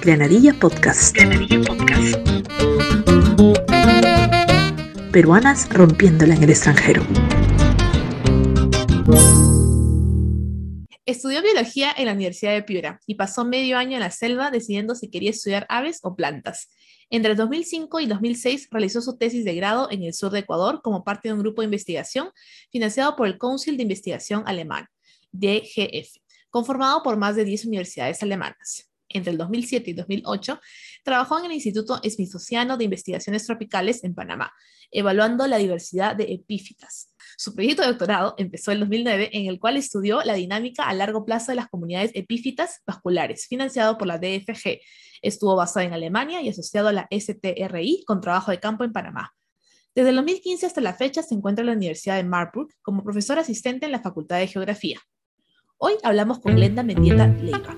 Granadilla Podcast. Granadilla Podcast. Peruanas rompiéndola en el extranjero. Estudió biología en la Universidad de Piura y pasó medio año en la selva decidiendo si quería estudiar aves o plantas. Entre 2005 y 2006 realizó su tesis de grado en el sur de Ecuador como parte de un grupo de investigación financiado por el Council de Investigación Alemán, DGF, conformado por más de 10 universidades alemanas. Entre el 2007 y 2008 trabajó en el Instituto Smithsoniano de Investigaciones Tropicales en Panamá, evaluando la diversidad de epífitas. Su proyecto de doctorado empezó en 2009, en el cual estudió la dinámica a largo plazo de las comunidades epífitas vasculares, financiado por la DFG. Estuvo basado en Alemania y asociado a la STRI con trabajo de campo en Panamá. Desde el 2015 hasta la fecha se encuentra en la Universidad de Marburg como profesor asistente en la Facultad de Geografía. Hoy hablamos con Glenda Mendieta Leiva.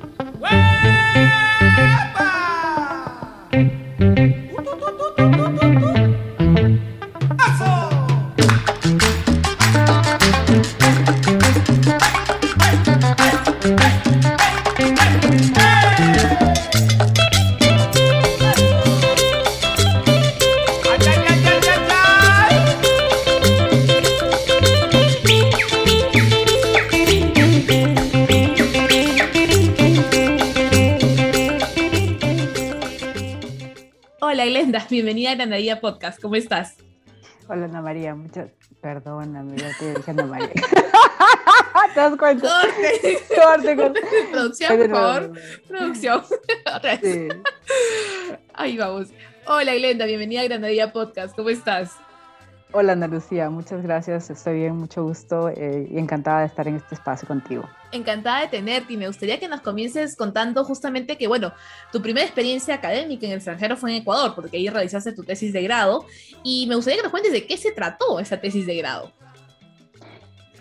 Bienvenida a Granadilla Podcast. ¿Cómo estás? Hola Ana María, muchas. Perdóname, ya te dije Ana María. ¿Te das cuenta? Corte. Corte, corte. Producción, por favor. Producción. Otra vez. Sí. Ahí vamos. Hola Glenda, bienvenida a Granadilla Podcast. ¿Cómo estás? Hola Ana Lucía, muchas gracias. Estoy bien, mucho gusto eh, y encantada de estar en este espacio contigo encantada de tenerte y me gustaría que nos comiences contando justamente que, bueno, tu primera experiencia académica en el extranjero fue en Ecuador, porque ahí realizaste tu tesis de grado, y me gustaría que nos cuentes de qué se trató esa tesis de grado.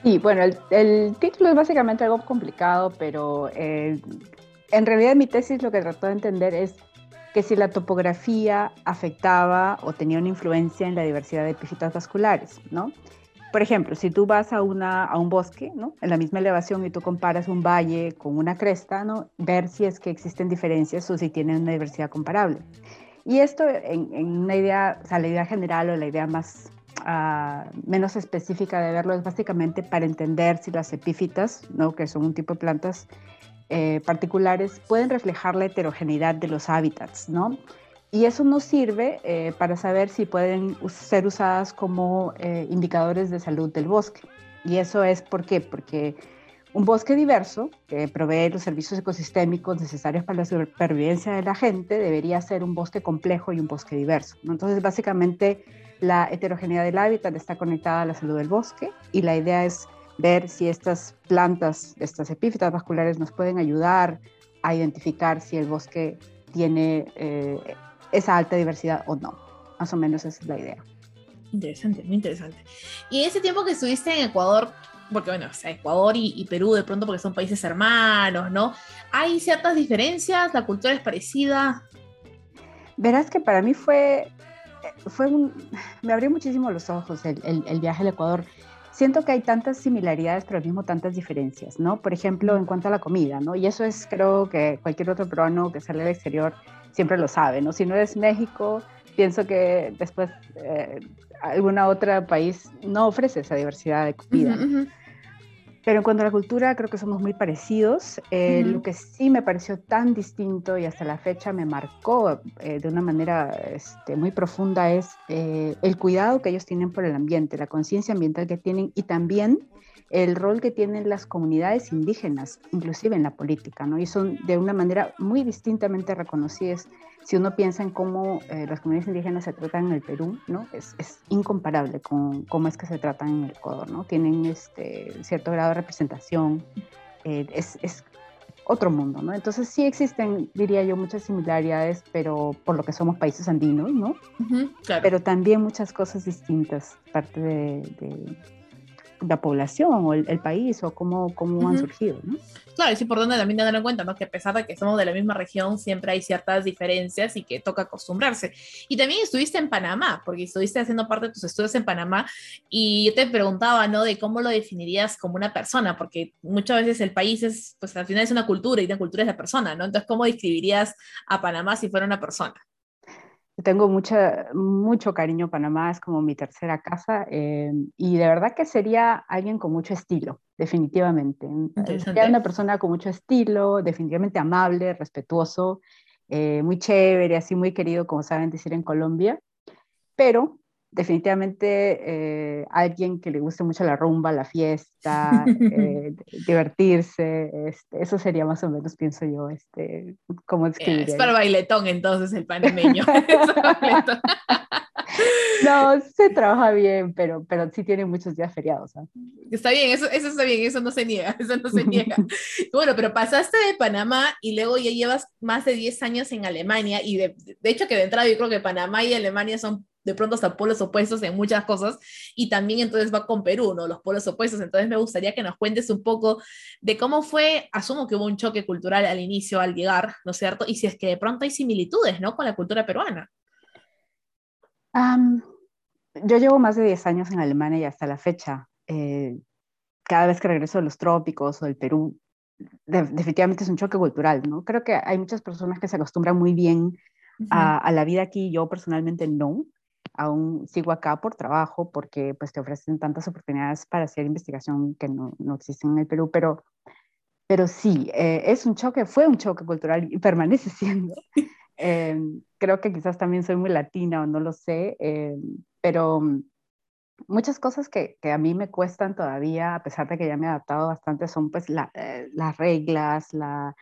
Sí, bueno, el, título es básicamente algo complicado, pero eh, en realidad mi tesis lo que trató de entender es que si la topografía afectaba o tenía una influencia en la diversidad de epífitas vasculares, ¿no? por ejemplo, si tú vas a, una, a un bosque, ¿no? En la misma elevación y tú comparas un valle con una cresta, ¿no? Ver si es que existen diferencias o si tienen una diversidad comparable. Y esto en, una idea, o sea, la idea general o la idea más uh, menos específica de verlo es básicamente para entender si las epífitas, ¿no? Que son un tipo de plantas eh, particulares, pueden reflejar la heterogeneidad de los hábitats, ¿no? Y eso nos sirve eh, para saber si pueden ser usadas como eh, indicadores de salud del bosque. Y eso es ¿por porque un bosque diverso, que provee los servicios ecosistémicos necesarios para la supervivencia de la gente, debería ser un bosque complejo y un bosque diverso. Entonces, básicamente, la heterogeneidad del hábitat está conectada a la salud del bosque y la idea es ver si estas plantas, estas epífitas vasculares, nos pueden ayudar a identificar si el bosque tiene eh, esa alta diversidad o no. Más o menos esa es la idea. Interesante, muy interesante. Y ese tiempo que estuviste en Ecuador, porque bueno, o sea, Ecuador y, Perú de pronto porque son países hermanos, ¿no? ¿Hay ciertas diferencias? ¿La cultura es parecida? Verás que para mí fue, fue un, me abrió muchísimo los ojos el, el, viaje al Ecuador. Siento que hay tantas similaridades, pero al mismo tantas diferencias, ¿no? Por ejemplo, en cuanto a la comida, ¿no? Y eso es, creo que cualquier otro peruano que sale al exterior siempre lo sabe, ¿no? Si no es México, pienso que después eh, alguna otra país no ofrece esa diversidad de comida. Pero en cuanto a la cultura, creo que somos muy parecidos. Eh, lo que sí me pareció tan distinto y hasta la fecha me marcó eh, de una manera este, muy profunda es el cuidado que ellos tienen por el ambiente, la conciencia ambiental que tienen y también el rol que tienen las comunidades indígenas, inclusive en la política, ¿no? Y son de una manera muy distintamente reconocidas. Si uno piensa en cómo eh, las comunidades indígenas se tratan en el Perú, ¿no? Es, es, incomparable con cómo es que se tratan en el Ecuador, ¿no? Tienen este cierto grado de representación, eh, es, es otro mundo, ¿no? Entonces sí existen, diría yo, muchas similaridades, pero por lo que somos países andinos, ¿no? claro. Pero también muchas cosas distintas, parte de la población o el, país o cómo, cómo han surgido. ¿no? Claro, es importante también tener en cuenta ¿no? que a pesar de que somos de la misma región, siempre hay ciertas diferencias y que toca acostumbrarse. Y también estuviste en Panamá, porque estuviste haciendo parte de tus estudios en Panamá y yo te preguntaba, ¿no? De cómo lo definirías como una persona, porque muchas veces el país es, pues al final es una cultura y la cultura es la persona, ¿no? Entonces, ¿cómo describirías a Panamá si fuera una persona? Tengo mucha, mucho cariño a Panamá, es como mi tercera casa eh, y de verdad que sería alguien con mucho estilo, definitivamente. Sería una persona con mucho estilo, definitivamente amable, respetuoso, eh, muy chévere, así muy querido, como saben decir en Colombia, pero definitivamente eh, alguien que le guste mucho la rumba, la fiesta, eh, divertirse, este, eso sería más o menos, pienso yo, este, como Es para bailetón entonces el panameño. no, se trabaja bien, pero, pero sí tiene muchos días feriados. ¿ah? Está bien, eso, eso está bien, eso no se niega, eso no se niega. bueno, pero pasaste de Panamá y luego ya llevas más de 10 años en Alemania y de, de hecho que de entrada yo creo que Panamá y Alemania son de pronto hasta polos opuestos en muchas cosas, y también entonces va con Perú, ¿no? Los polos opuestos. Entonces me gustaría que nos cuentes un poco de cómo fue, asumo que hubo un choque cultural al inicio, al llegar, ¿no es cierto? Y si es que de pronto hay similitudes, ¿no? Con la cultura peruana. yo llevo más de 10 años en Alemania y hasta la fecha. Eh, cada vez que regreso de los trópicos o del Perú, definitivamente es un choque cultural, ¿no? Creo que hay muchas personas que se acostumbran muy bien a, a, la vida aquí, yo personalmente no aún sigo acá por trabajo porque pues te ofrecen tantas oportunidades para hacer investigación que no, no existen en el Perú, pero, pero sí, eh, es un choque, fue un choque cultural y permanece siendo. Eh, creo que quizás también soy muy latina o no lo sé, eh, pero muchas cosas que, que, a mí me cuestan todavía, a pesar de que ya me he adaptado bastante, son pues la, las reglas, la,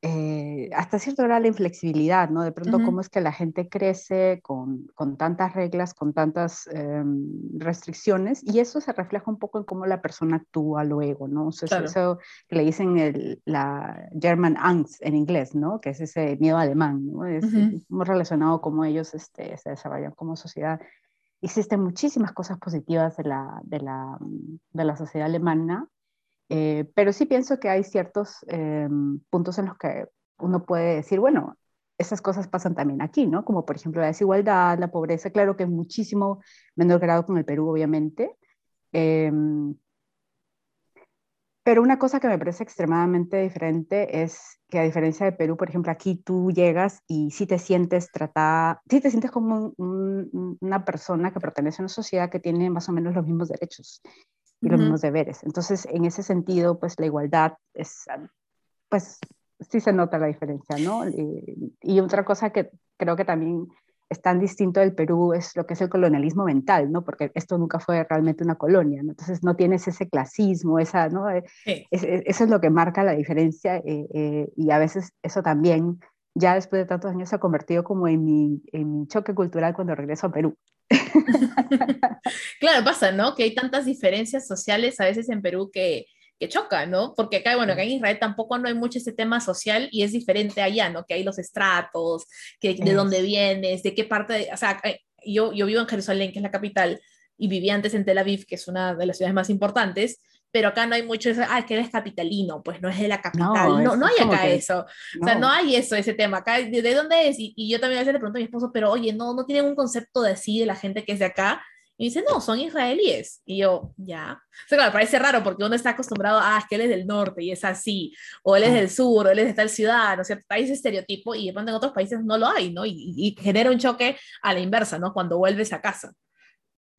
eh, hasta cierto grado la inflexibilidad, ¿no? De pronto, cómo es que la gente crece con, con tantas reglas, con tantas em, restricciones, y eso se refleja un poco en cómo la persona actúa luego, ¿no? O sea, Eso que le dicen el, la German Angst en inglés, ¿no? Que es ese miedo alemán, ¿no? Es muy relacionado con cómo ellos este, se desarrollan como sociedad. Existen muchísimas cosas positivas de la, de la, de la sociedad alemana, eh, pero sí pienso que hay ciertos eh, puntos en los que uno puede decir, bueno, esas cosas pasan también aquí, ¿no? Como por ejemplo la desigualdad, la pobreza, claro que en muchísimo menor grado con el Perú, obviamente. Em, pero una cosa que me parece extremadamente diferente es que a diferencia de Perú, por ejemplo, aquí tú llegas y sí te sientes tratada, sí te sientes como una persona que pertenece a una sociedad que tiene más o menos los mismos derechos y los mismos deberes. Entonces, en ese sentido, pues la igualdad es, pues sí se nota la diferencia, ¿no? Y, y, otra cosa que creo que también es tan distinto del Perú es lo que es el colonialismo mental, ¿no? Porque esto nunca fue realmente una colonia, ¿no? Entonces no tienes ese clasismo, esa, ¿no? Eh, eso es lo que marca la diferencia eh, eh, y a veces eso también ya después de tantos años se ha convertido como en mi, en mi choque cultural cuando regreso a Perú. claro, pasa, ¿no? Que hay tantas diferencias sociales a veces en Perú que, que chocan, ¿no? Porque acá, bueno, acá en Israel tampoco no hay mucho ese tema social y es diferente allá, ¿no? Que hay los estratos, que de dónde vienes, de qué parte, de, o sea, eh, yo, yo vivo en Jerusalén, que es la capital, y vivía antes en Tel Aviv, que es una de las ciudades más importantes, pero acá no hay mucho eso, ah, que eres capitalino, pues no es de la capital, no, no, hay acá eso, o sea, no hay eso, ese tema, acá, ¿de, dónde es? Y, yo también a veces le pregunto a mi esposo, pero oye, no, no tienen un concepto de así de la gente que es de acá, y dice, no, son israelíes, y yo, ya, o sea, claro, parece raro, porque uno está acostumbrado, ah, es que él es del norte, y es así, o él es del sur, o él es de tal ciudad, ¿no es cierto? Hay ese estereotipo, y de pronto en otros países no lo hay, ¿no? Y, y genera un choque a la inversa, ¿no? Cuando vuelves a casa.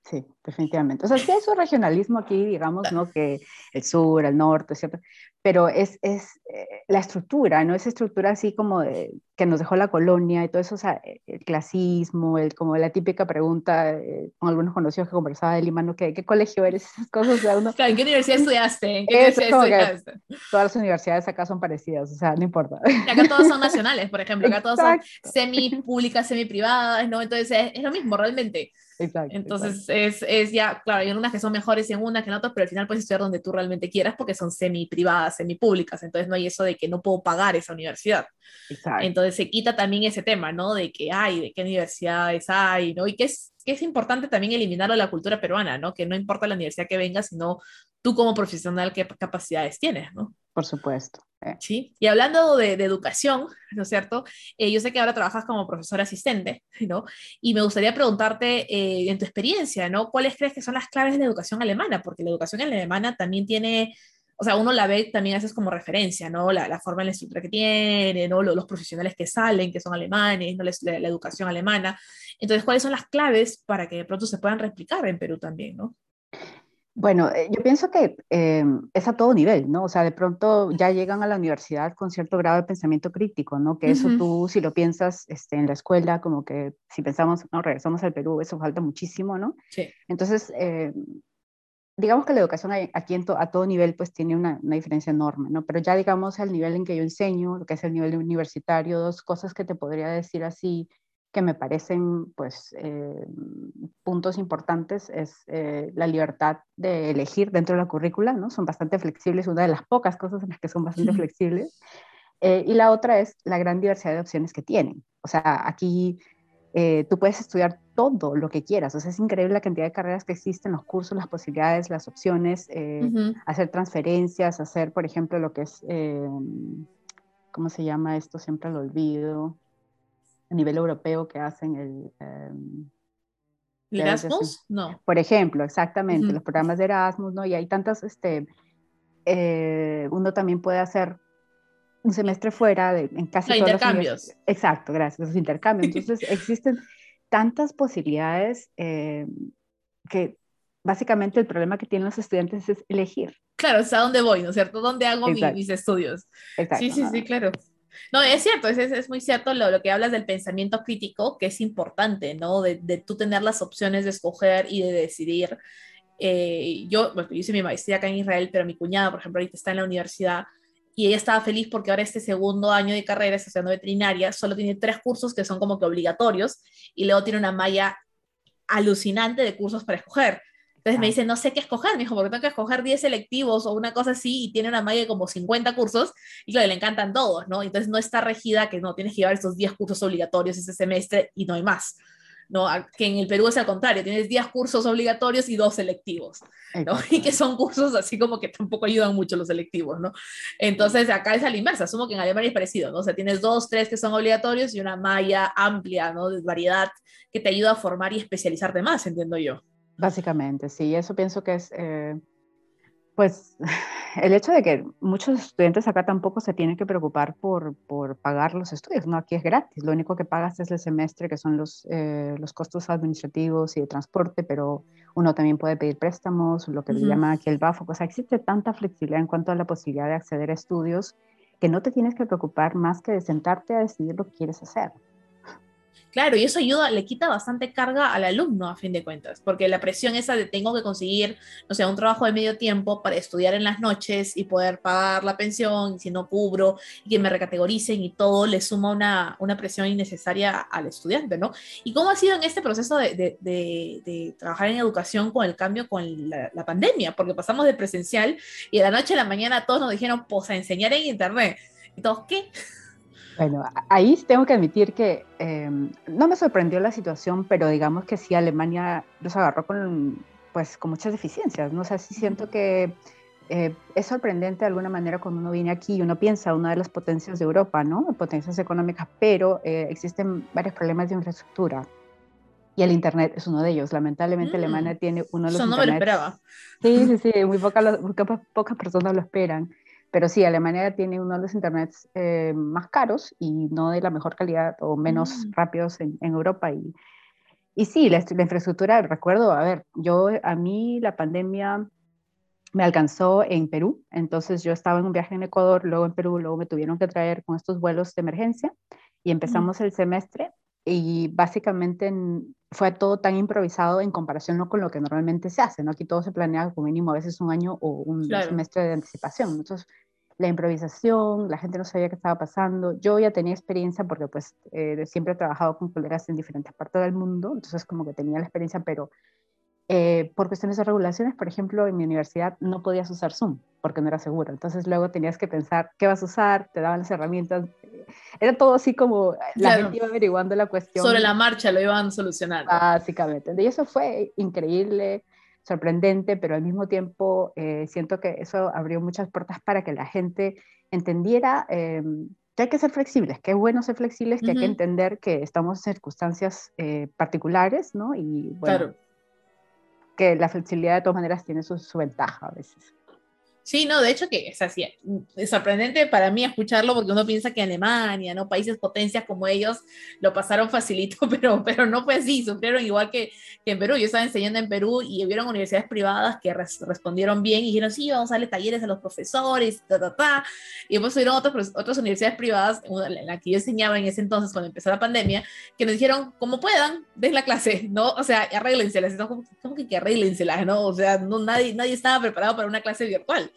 Sí, definitivamente. O sea, sí hay su regionalismo aquí, digamos, ¿no? Que el sur, el norte, ¿cierto? Pero es, es eh, la estructura, ¿no? Esa estructura así como de, que nos dejó la colonia y todo eso, o sea, e, el clasismo, el, como la típica pregunta eh, con algunos conocidos que conversaba de Lima, ¿no? ¿Qué, qué colegio eres? Esas cosas, o uno... ¿En qué universidad estudiaste? ¿En qué universidad estudiaste? Todas las universidades acá son parecidas, o sea, no importa. acá todas son nacionales, por ejemplo, acá todas son semi-públicas, semi-privadas, ¿no? Entonces es, es lo mismo, realmente. Exacto, Entonces Es, es, ya, claro, hay unas que son mejores en unas que en otras, pero al final puedes estudiar donde tú realmente quieras porque son semi privadas, semi públicas, entonces no hay eso de que no puedo pagar esa universidad. Exacto. Entonces se quita también ese tema, ¿no? De que hay, de qué universidades hay, ¿no? Y que es, que es importante también eliminarlo de la cultura peruana, ¿no? Que no importa la universidad que vengas, sino tú como profesional qué capacidades tienes, ¿no? Por supuesto. Eh. Sí, y hablando de, educación, ¿no es cierto? Eh, yo sé que ahora trabajas como profesor asistente, ¿no? Y me gustaría preguntarte, eh, en tu experiencia, ¿no? ¿Cuáles crees que son las claves de la educación alemana? Porque la educación alemana también tiene o sea, uno la ve también haces como referencia, ¿no? La, la forma la estructura que tiene, ¿no? Los, los, profesionales que salen, que son alemanes, ¿no? La, la, educación alemana. Entonces, ¿cuáles son las claves para que de pronto se puedan replicar en Perú también, ¿no? Bueno, eh, yo pienso que eh, es a todo nivel, ¿no? O sea, de pronto ya llegan a la universidad con cierto grado de pensamiento crítico, ¿no? Que eso tú, si lo piensas este, en la escuela, como que si pensamos, no, regresamos al Perú, eso falta muchísimo, ¿no? Sí. Entonces, eh, digamos que la educación aquí a todo nivel pues tiene una, diferencia enorme, ¿no? Pero ya digamos al nivel en que yo enseño, lo que es el nivel universitario, dos cosas que te podría decir así que me parecen pues eh, puntos importantes es eh, la libertad de elegir dentro de la currícula, ¿no? Son bastante flexibles, una de las pocas cosas en las que son bastante flexibles. Eh, y la otra es la gran diversidad de opciones que tienen. O sea, aquí eh, tú puedes estudiar todo lo que quieras. O sea, es increíble la cantidad de carreras que existen, los cursos, las posibilidades, las opciones, eh, hacer transferencias, hacer, por ejemplo, lo que es, eh, ¿cómo se llama esto? Siempre lo olvido. A nivel europeo que hacen el... ¿Erasmus? No. Por ejemplo, exactamente, los programas de Erasmus, ¿no? Y hay tantas, este, uno también puede hacer un semestre fuera de, en casi todos intercambios. Exacto, gracias, los intercambios. Entonces existen tantas posibilidades eh, que básicamente el problema que tienen los estudiantes es elegir. Claro, ¿a dónde voy, no es cierto? ¿Dónde hago mis estudios? Exacto, sí, sí, sí, claro. No, es cierto, es, es muy cierto lo, lo, que hablas del pensamiento crítico, que es importante, ¿no? De, de tú tener las opciones de escoger y de decidir. Eh, yo, bueno, yo hice mi maestría acá en Israel, pero mi cuñada, por ejemplo, ahorita está en la universidad y ella estaba feliz porque ahora este segundo año de carrera, estudiando veterinaria, solo tiene tres cursos que son como que obligatorios y luego tiene una malla alucinante de cursos para escoger. Entonces me dice, no sé qué escoger, me dijo, porque tengo que escoger 10 selectivos o una cosa así y tiene una malla de como 50 cursos y claro, le encantan todos, ¿no? Entonces no está regida que no, tienes que llevar estos 10 cursos obligatorios ese semestre y no hay más. ¿no? Que en el Perú es al contrario, tienes 10 cursos obligatorios y dos selectivos, ¿no? Y que son cursos así como que tampoco ayudan mucho los selectivos, ¿no? Entonces acá es a la inversa, asumo que en Alemania es parecido, ¿no? O sea, tienes dos, tres que son obligatorios y una malla amplia, ¿no? De variedad que te ayuda a formar y especializarte más, entiendo yo. Básicamente, sí, eso pienso que es... Eh, pues el hecho de que muchos estudiantes acá tampoco se tienen que preocupar por, por, pagar los estudios, ¿no? Aquí es gratis, lo único que pagas es el semestre, que son los, eh, los costos administrativos y de transporte, pero uno también puede pedir préstamos, lo que se llama aquí el BAFO, o sea, existe tanta flexibilidad en cuanto a la posibilidad de acceder a estudios que no te tienes que preocupar más que de sentarte a decidir lo que quieres hacer. Claro, y eso ayuda, le quita bastante carga al alumno a fin de cuentas, porque la presión esa de tengo que conseguir, no sé, un trabajo de medio tiempo para estudiar en las noches y poder pagar la pensión, y si no cubro, y que me recategoricen y todo, le suma una, una presión innecesaria al estudiante, ¿no? ¿Y cómo ha sido en este proceso de, de, de, trabajar en educación con el cambio con la, pandemia? Porque pasamos de presencial y de la noche a la mañana todos nos dijeron, pues a enseñar en internet. Y todos, ¿qué? Bueno, ahí tengo que admitir que em, no me sorprendió la situación, pero digamos que sí, Alemania los agarró con, pues, con muchas deficiencias, ¿no? O sea, sí siento que eh, es sorprendente de alguna manera cuando uno viene aquí y uno piensa una de las potencias de Europa, ¿no? Potencias económicas, pero eh, existen varios problemas de infraestructura. Y el Internet es uno de ellos. Lamentablemente, mm. Alemania tiene uno de los. Eso no me lo esperaba. Sí, sí, sí. Muy, pocas personas lo esperan. Pero sí, Alemania tiene uno de los internets eh, más caros y no de la mejor calidad o menos mm. rápidos en, Europa. Y, y sí, la, infraestructura, recuerdo, a ver, yo, a mí la pandemia me alcanzó en Perú, entonces yo estaba en un viaje en Ecuador, luego en Perú, luego me tuvieron que traer con estos vuelos de emergencia y empezamos el semestre y básicamente fue todo tan improvisado en comparación ¿no? con lo que normalmente se hace, ¿no? Aquí todo se planea como mínimo a veces un año o un semestre de anticipación. Entonces, la improvisación, la gente no sabía qué estaba pasando. Yo ya tenía experiencia porque pues eh, siempre he trabajado con colegas en diferentes partes del mundo, entonces como que tenía la experiencia, pero eh, por cuestiones de regulaciones, por ejemplo, en mi universidad no podías usar Zoom porque no era seguro. Entonces luego tenías que pensar qué vas a usar, te daban las herramientas, era todo así como la gente iba averiguando la cuestión. Sobre la marcha lo iban solucionando. Básicamente. Y eso fue increíble, sorprendente, pero al mismo tiempo eh, siento que eso abrió muchas puertas para que la gente entendiera eh, que hay que ser flexibles, que es bueno ser flexibles, que hay que entender que estamos en circunstancias eh, particulares, ¿no? Y bueno, claro. Que la flexibilidad de todas maneras tiene su, su ventaja a veces. Sí, no, de hecho que es así, es sorprendente para mí escucharlo porque uno piensa que Alemania, ¿no? Países potencias como ellos lo pasaron facilito, pero, pero no fue así, sufrieron igual que, que en Perú. Yo estaba enseñando en Perú y hubieron universidades privadas que respondieron bien y dijeron, sí, vamos a darle talleres a los profesores, ta, ta, ta. Y después hubieron otras, otras universidades privadas, en la que yo enseñaba en ese entonces, cuando empezó la pandemia, que nos dijeron, como puedan, den la clase, ¿no? O sea, arréglenselas. ¿Cómo, que, que no? O sea, no, nadie, nadie estaba preparado para una clase virtual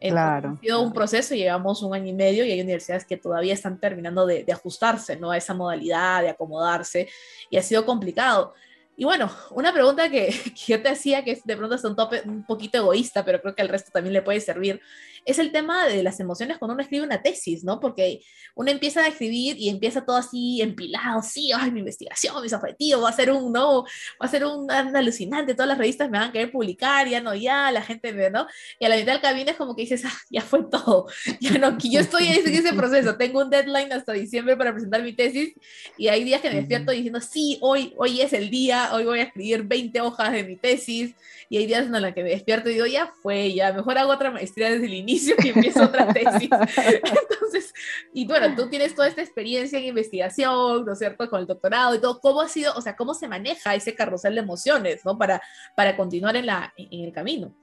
claro. Ha sido un proceso, llevamos un año y medio y hay universidades que todavía están terminando de, de, ajustarse ¿no? a esa modalidad, de acomodarse, y ha sido complicado. Y bueno, una pregunta que, que yo te hacía, que de pronto es un, tope, un poquito egoísta, pero creo que al resto también le puede servir, es el tema de las emociones cuando uno escribe una tesis, ¿no? Porque uno empieza a escribir y empieza todo así empilado, sí, ay, mi investigación, mis objetivos, va a ser un, no, va a ser un, alucinante, todas las revistas me van a querer publicar, ya no, ya, la gente ve, ¿no? Y a la mitad del camino es como que dices, ah, ya fue todo, ya no, yo estoy en ese proceso, tengo un deadline hasta diciembre para presentar mi tesis y hay días que me despierto diciendo, sí, hoy, hoy es el día, hoy voy a escribir 20 hojas de mi tesis, y hay días en los que me despierto y digo, ya fue, ya, mejor hago otra maestría desde el inicio y empiezo otra tesis. Entonces, y bueno, tú tienes toda esta experiencia en investigación, ¿no es cierto?, con el doctorado y todo, ¿cómo ha sido, o sea, cómo se maneja ese carrusel de emociones, ¿no?, para, para continuar en, la, en el camino.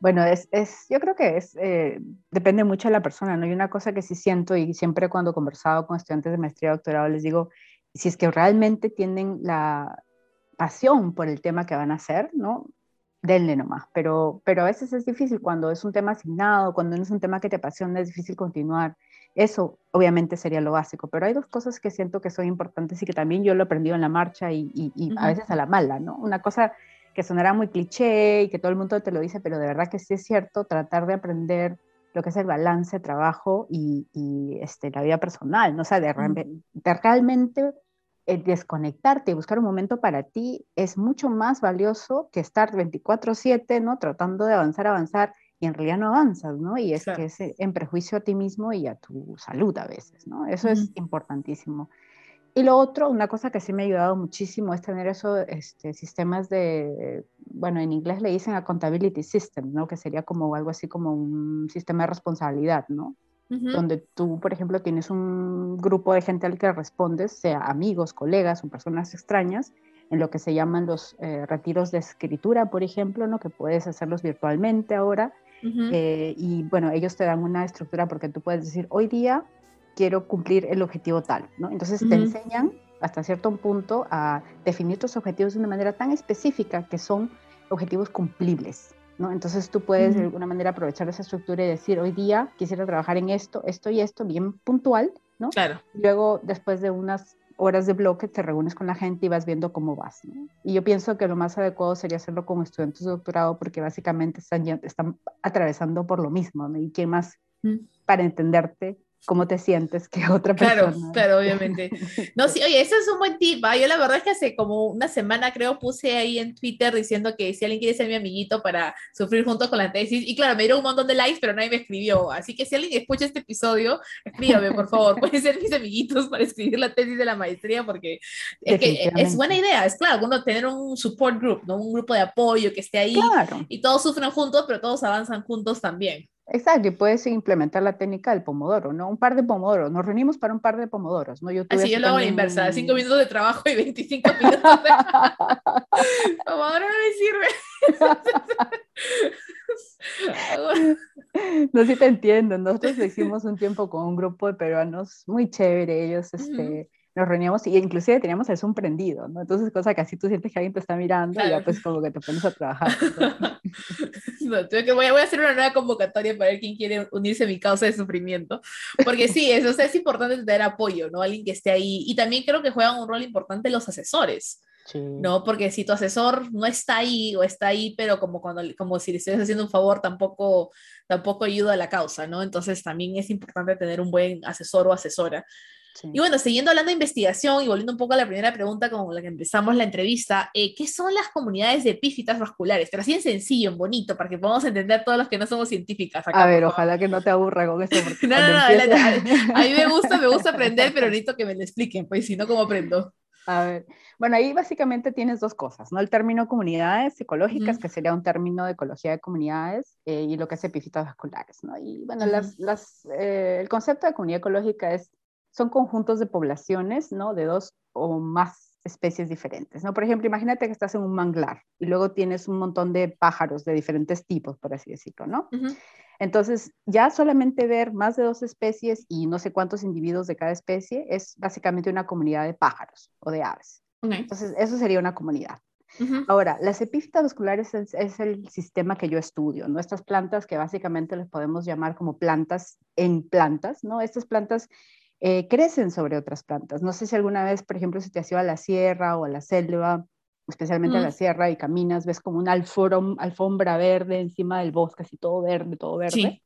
Bueno, es, es, yo creo que es, eh, depende mucho de la persona, ¿no? Hay una cosa que sí siento y siempre cuando he conversado con estudiantes de maestría y doctorado les digo, si es que realmente tienen la pasión por el tema que van a hacer, ¿no? Denle nomás, pero, pero a veces es difícil cuando es un tema asignado, cuando no es un tema que te apasiona, es difícil continuar. Eso obviamente sería lo básico, pero hay dos cosas que siento que son importantes y que también yo lo he aprendido en la marcha y, y, a veces a la mala, ¿no? Una cosa que sonará muy cliché y que todo el mundo te lo dice, pero de verdad que sí es cierto, tratar de aprender lo que es el balance, trabajo y, y este, la vida personal, ¿no? O sea, de, de realmente desconectarte y buscar un momento para ti es mucho más valioso que estar 24/7, ¿no? Tratando de avanzar, avanzar y en realidad no avanzas, ¿no? Y es que es en prejuicio a ti mismo y a tu salud a veces, ¿no? Eso es importantísimo. Y lo otro, una cosa que sí me ha ayudado muchísimo es tener esos este, sistemas de, bueno, en inglés le dicen accountability system, ¿no? Que sería como algo así como un sistema de responsabilidad, ¿no? Donde tú, por ejemplo, tienes un grupo de gente al que respondes, sea amigos, colegas o personas extrañas, en lo que se llaman los eh, retiros de escritura, por ejemplo, ¿no? que puedes hacerlos virtualmente ahora. Eh, y bueno, ellos te dan una estructura porque tú puedes decir, hoy día quiero cumplir el objetivo tal, ¿no? Entonces te enseñan hasta cierto punto a definir tus objetivos de una manera tan específica que son objetivos cumplibles. Entonces tú puedes de alguna manera aprovechar esa estructura y decir, hoy día quisiera trabajar en esto, esto y esto, bien puntual, ¿no? Claro. luego, después de unas horas de bloque, te reúnes con la gente y vas viendo cómo vas, Y yo pienso que lo más adecuado sería hacerlo con estudiantes de doctorado porque básicamente están, están atravesando por lo mismo, ¿no? Y quién más para entenderte cómo te sientes que otra persona. Claro, claro, obviamente. No, sí, oye, eso es un buen tip. ¿ah? Yo la verdad es que hace como una semana creo puse ahí en Twitter diciendo que si alguien quiere ser mi amiguito para sufrir juntos con la tesis, y claro, me dieron un montón de likes, pero nadie me escribió. Así que si alguien escucha este episodio, escríbame, por favor. Pueden ser mis amiguitos para escribir la tesis de la maestría, porque es que es buena idea. Es claro, uno tener un support group, ¿no? Un grupo de apoyo que esté ahí y todos sufren juntos, pero todos avanzan juntos también. Exacto, y puedes implementar la técnica del pomodoro, ¿no? Un par de pomodoros, nos reunimos para un par de pomodoros, ¿no? Yo tuve así yo lo hago a la inversa, cinco minutos de trabajo y 25 minutos de... pomodoro no me sirve. no, sí te entiendo, nosotros hicimos un tiempo con un grupo de peruanos muy chévere, ellos, este nos reuníamos y inclusive teníamos el Zoom prendido, ¿no? Entonces, cosa que así tú sientes que alguien te está mirando y ya pues como que te pones a trabajar. no, que voy, a, voy, a hacer una nueva convocatoria para ver quién quiere unirse a mi causa de sufrimiento, porque sí, eso es importante tener apoyo, ¿no? Alguien que esté ahí y también creo que juegan un rol importante los asesores. ¿no? Porque si tu asesor no está ahí o está ahí, pero como, cuando, como si le estuvieras haciendo un favor, tampoco, tampoco ayuda a la causa, ¿no? Entonces también es importante tener un buen asesor o asesora. Y bueno, siguiendo hablando de investigación y volviendo un poco a la primera pregunta con la que empezamos la entrevista, eh, ¿qué son las comunidades de epífitas vasculares? Pero así en sencillo, en bonito, para que podamos entender todos los que no somos científicas. a ver, ojalá que no te aburra con eso. no, no, no, a, mí me gusta, me gusta aprender, pero necesito que me lo expliquen, pues si no, ¿cómo aprendo? A ver, bueno, ahí básicamente tienes dos cosas, ¿no? El término comunidades ecológicas, que sería un término de ecología de comunidades, eh, y lo que es epífitas vasculares, ¿no? Y bueno, las, las, eh, el concepto de comunidad ecológica es son conjuntos de poblaciones, ¿no? De dos o más especies diferentes, ¿no? Por ejemplo, imagínate que estás en un manglar y luego tienes un montón de pájaros de diferentes tipos, por así decirlo, ¿no? Entonces, ya solamente ver más de dos especies y no sé cuántos individuos de cada especie es básicamente una comunidad de pájaros o de aves. Entonces, eso sería una comunidad. Ahora, las epífitas vasculares es, es, el sistema que yo estudio, ¿no? Estas plantas que básicamente les podemos llamar como plantas en plantas, ¿no? Estas plantas eh, crecen sobre otras plantas. No sé si alguna vez, por ejemplo, si te has ido a la sierra o a la selva, especialmente a la sierra, y caminas, ves como una alfombra verde encima del bosque, así todo verde, todo verde.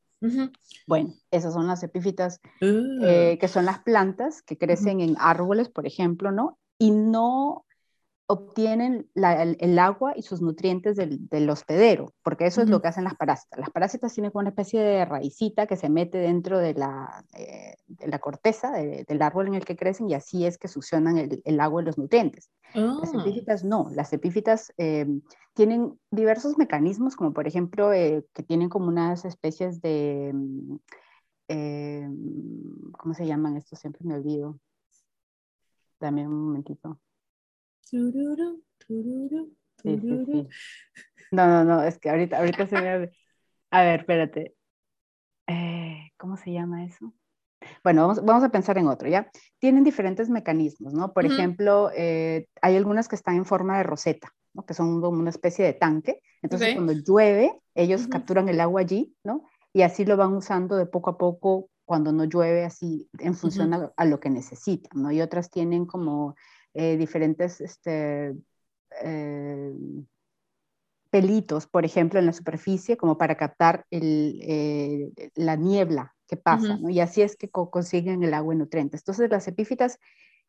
Bueno, esas son las epífitas, eh, que son las plantas que crecen en árboles, por ejemplo, ¿no? Y no obtienen el, agua y sus nutrientes del, hospedero, porque eso es lo que hacen las parásitas. Las parásitas tienen como una especie de raicita que se mete dentro de la, eh, de la corteza del árbol en el que crecen y así es que succionan el, agua y los nutrientes. Las ah. epífitas no, las epífitas eh, tienen diversos mecanismos, como por ejemplo eh, que tienen como unas especies de, mm, ¿cómo se llaman estos? Siempre me olvido. Dame un momentito. No, no, no, es que ahorita, ahorita se me... A ver, espérate. Eh, ¿Cómo se llama eso? Bueno, vamos, vamos, a pensar en otro, ¿ya? Tienen diferentes mecanismos, ¿no? Por ejemplo, eh, hay algunas que están en forma de roseta, ¿no? Que son como una especie de tanque. Entonces, cuando llueve, ellos capturan el agua allí, ¿no? Y así lo van usando de poco a poco cuando no llueve, así en función a, a, lo que necesitan, ¿no? Y otras tienen como eh, diferentes este, eh, pelitos, por ejemplo, en la superficie, como para captar eh, la niebla que pasa, y así es que consiguen el agua y nutrientes. Entonces, las epífitas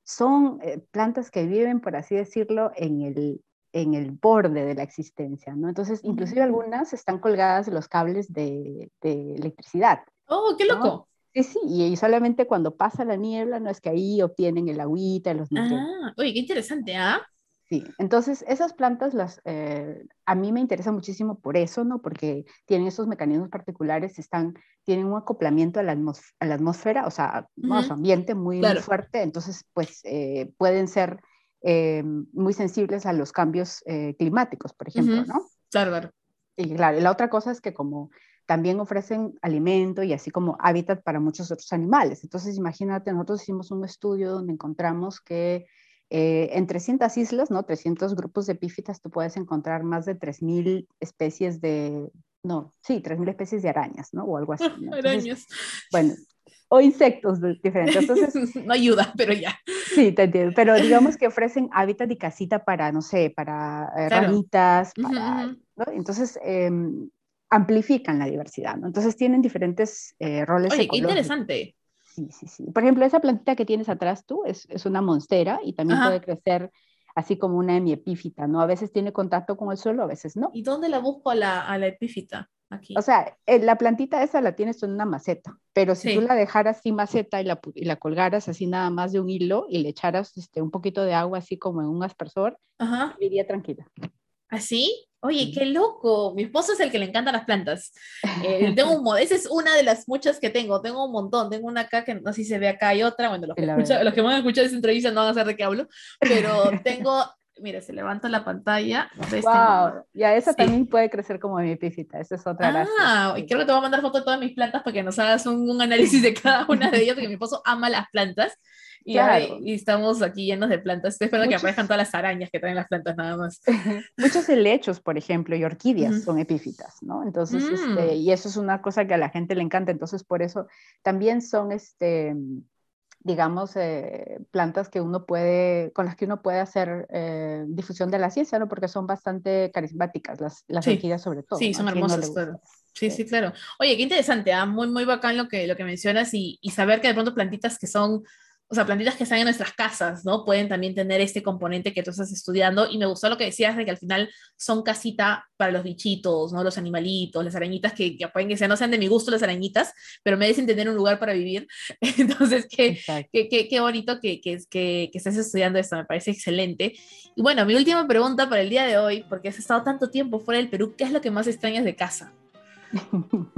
son plantas que viven, por así decirlo, en el, en el borde de la existencia, ¿no? Entonces, inclusive algunas están colgadas de los cables de, electricidad. ¡Oh, qué loco! Sí, sí, y solamente cuando pasa la niebla, no es que ahí obtienen el agüita, los nutrientes. Ah, oye, qué interesante, ¿ah? Sí, entonces esas plantas las, eh, a mí me interesa muchísimo por eso, ¿no? Porque tienen esos mecanismos particulares, están, tienen un acoplamiento a la, a la atmósfera, o sea, a su ambiente muy, fuerte, entonces pues eh, pueden ser eh, muy sensibles a los cambios climáticos, por ejemplo, ¿no? Claro, claro. Y claro, la otra cosa es que como también ofrecen alimento y así como hábitat para muchos otros animales. Entonces, imagínate, nosotros hicimos un estudio donde encontramos que eh, en 300 islas, ¿no? 300 grupos de epífitas, tú puedes encontrar más de 3.000 especies de, no, sí, 3.000 especies de arañas, ¿no? O algo así. arañas. Bueno, o insectos diferentes. Entonces, no ayuda, pero ya. Sí, te entiendo. Pero digamos que ofrecen hábitat y casita para, no sé, para eh, ranitas, para, ¿no? Entonces, eh, amplifican la diversidad, ¿no? Entonces tienen diferentes eh, roles. Oye, qué interesante. Sí, sí, sí. Por ejemplo, esa plantita que tienes atrás tú es, es una monstera y también puede crecer así como una hemiepífita, ¿no? A veces tiene contacto con el suelo, a veces no. ¿Y dónde la busco a la, a la epífita? Aquí. O sea, eh, la plantita esa la tienes en una maceta, pero si tú la dejaras sin maceta y la, y la, colgaras así nada más de un hilo y le echaras este, un poquito de agua así como en un aspersor, Ajá. iría tranquila. ¿Así? Oye, qué loco. Mi esposo es el que le encantan las plantas. Eh, tengo un esa es una de las muchas que tengo. Tengo un montón. Tengo una acá que no sé si se ve acá y otra. Bueno, los que, los que van a escuchar esa entrevista no van a saber de qué hablo. Pero tengo, mira, se levanta la pantalla. Wow. Ya esa también puede crecer como mi epífita. Esa es otra Ah, y creo que te voy a mandar foto de todas mis plantas para que nos hagas un, un análisis de cada una de ellas, porque mi esposo ama las plantas. Y, estamos aquí llenos de plantas. Estoy esperando que aparezcan todas las arañas que traen las plantas nada más. Muchos helechos, por ejemplo, y orquídeas son epífitas, ¿no? Entonces, este, mm. y eso es una cosa que a la gente le encanta. Entonces, por eso también son este, digamos, eh, plantas que uno puede, con las que uno puede hacer eh, difusión de la ciencia, ¿no? Porque son bastante carismáticas, las, las Sí. orquídeas sobre todo. Sí, ¿no? son ¿A quién no hermosas, gusta? claro. Sí, sí, claro. Oye, qué interesante, ah, Muy, muy bacán lo que, lo que mencionas y, y saber que de pronto plantitas que son, o sea, plantitas que están en nuestras casas, ¿no? Pueden también tener este componente que tú estás estudiando y me gustó lo que decías de que al final son casita para los bichitos, ¿no? Los animalitos, las arañitas que, que pueden que sean, no sean de mi gusto las arañitas, pero merecen tener un lugar para vivir. Entonces, qué. Qué, qué- qué bonito que, que, que, que estés estudiando esto, me parece excelente. Y bueno, mi última pregunta para el día de hoy, porque has estado tanto tiempo fuera del Perú, ¿qué es lo que más extrañas de casa?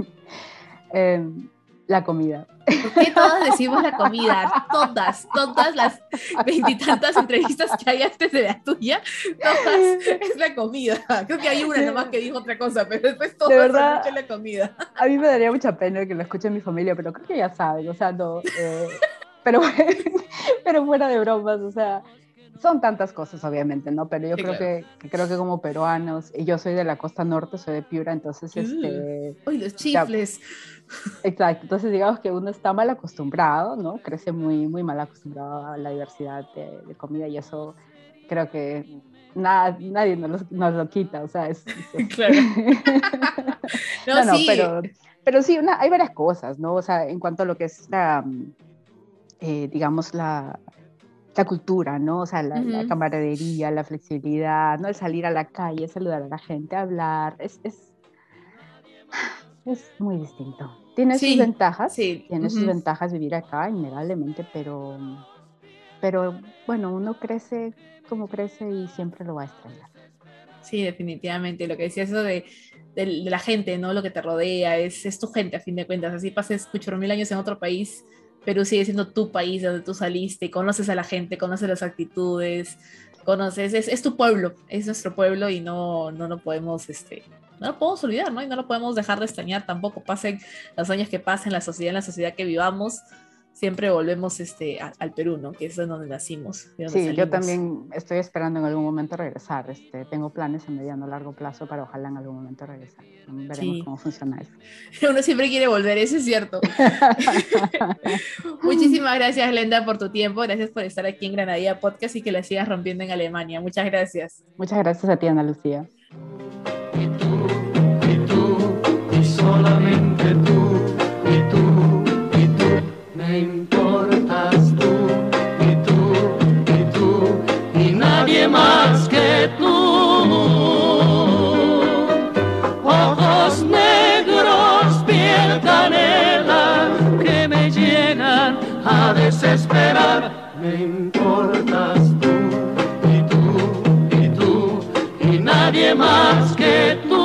Em, la comida. ¿Por qué todas decimos la comida? Todas, todas las veintitantas entrevistas que hay antes de la tuya, todas es la comida. Creo que hay una nomás que dijo otra cosa, pero después todas han verdad. la comida. A mí me daría mucha pena que lo escuche mi familia, pero creo que ya saben, o sea, no. eh, pero, pero fuera de bromas, o sea, son tantas cosas, obviamente, ¿no? Pero yo Sí, creo claro. que, que creo que como peruanos, y yo soy de la costa norte, soy de Piura, entonces, Mm. este, Uy, los chifles. exacto, entonces digamos que uno está mal acostumbrado, ¿no? Crece muy, muy mal acostumbrado a la diversidad de, de comida y eso creo que nada, nadie nos lo, nos lo quita, o sea, es... es- Claro. No, No, no, sí. pero, pero sí, una, hay varias cosas, ¿no? O sea, en cuanto a lo que es la, eh, digamos, la, la cultura, ¿no? O sea, la, la Ujú. camaradería, la flexibilidad, ¿no? El salir a la calle, saludar a la gente, hablar, es, es, es muy distinto. Tiene Sí, sus ventajas, sí, tiene sus ujú. ventajas vivir acá, innegablemente, pero, pero bueno, uno crece como crece y siempre lo va a extrañar. Sí, definitivamente. Lo que decías eso de, de- de la gente, ¿no? Lo que te rodea, es, es tu gente a fin de cuentas. Así pases muchos mil años en otro país, Perú sigue siendo tu país de donde tú saliste, conoces a la gente, conoces las actitudes, conoces, es, es tu pueblo, es nuestro pueblo y no, no lo podemos, este, no lo podemos olvidar, ¿no? Y no lo podemos dejar de extrañar tampoco, pasen los años que pasen, la sociedad, en la sociedad que vivamos, siempre volvemos este, a- al Perú, ¿no? Que es donde nacimos. de donde Sí, yo también estoy esperando en algún momento regresar. Este, tengo planes a mediano largo plazo para ojalá en algún momento regresar. Veremos Sí. cómo funciona eso. Uno siempre quiere volver, eso es cierto. Muchísimas gracias, Glenda, por tu tiempo. Gracias por estar aquí en Granadilla Podcast y que la sigas rompiendo en Alemania. Muchas gracias. Muchas gracias a ti, Ana Lucía. y tú, y tú, y solamente tú, desesperar, me importas tú, y tú, y tú, y nadie más que tú.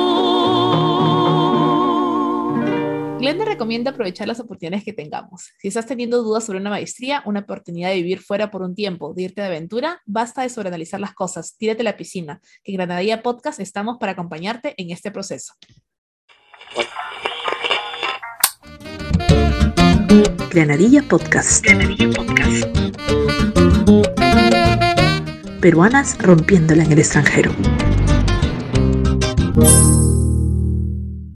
Glenda recomienda aprovechar las oportunidades que tengamos. Si estás teniendo dudas sobre una maestría, una oportunidad de vivir fuera por un tiempo, de irte de aventura, basta de sobreanalizar las cosas, tírate a la piscina, que en Granadilla Podcast estamos para acompañarte en este proceso. Granadilla Podcast. Peruanas rompiéndola en el extranjero.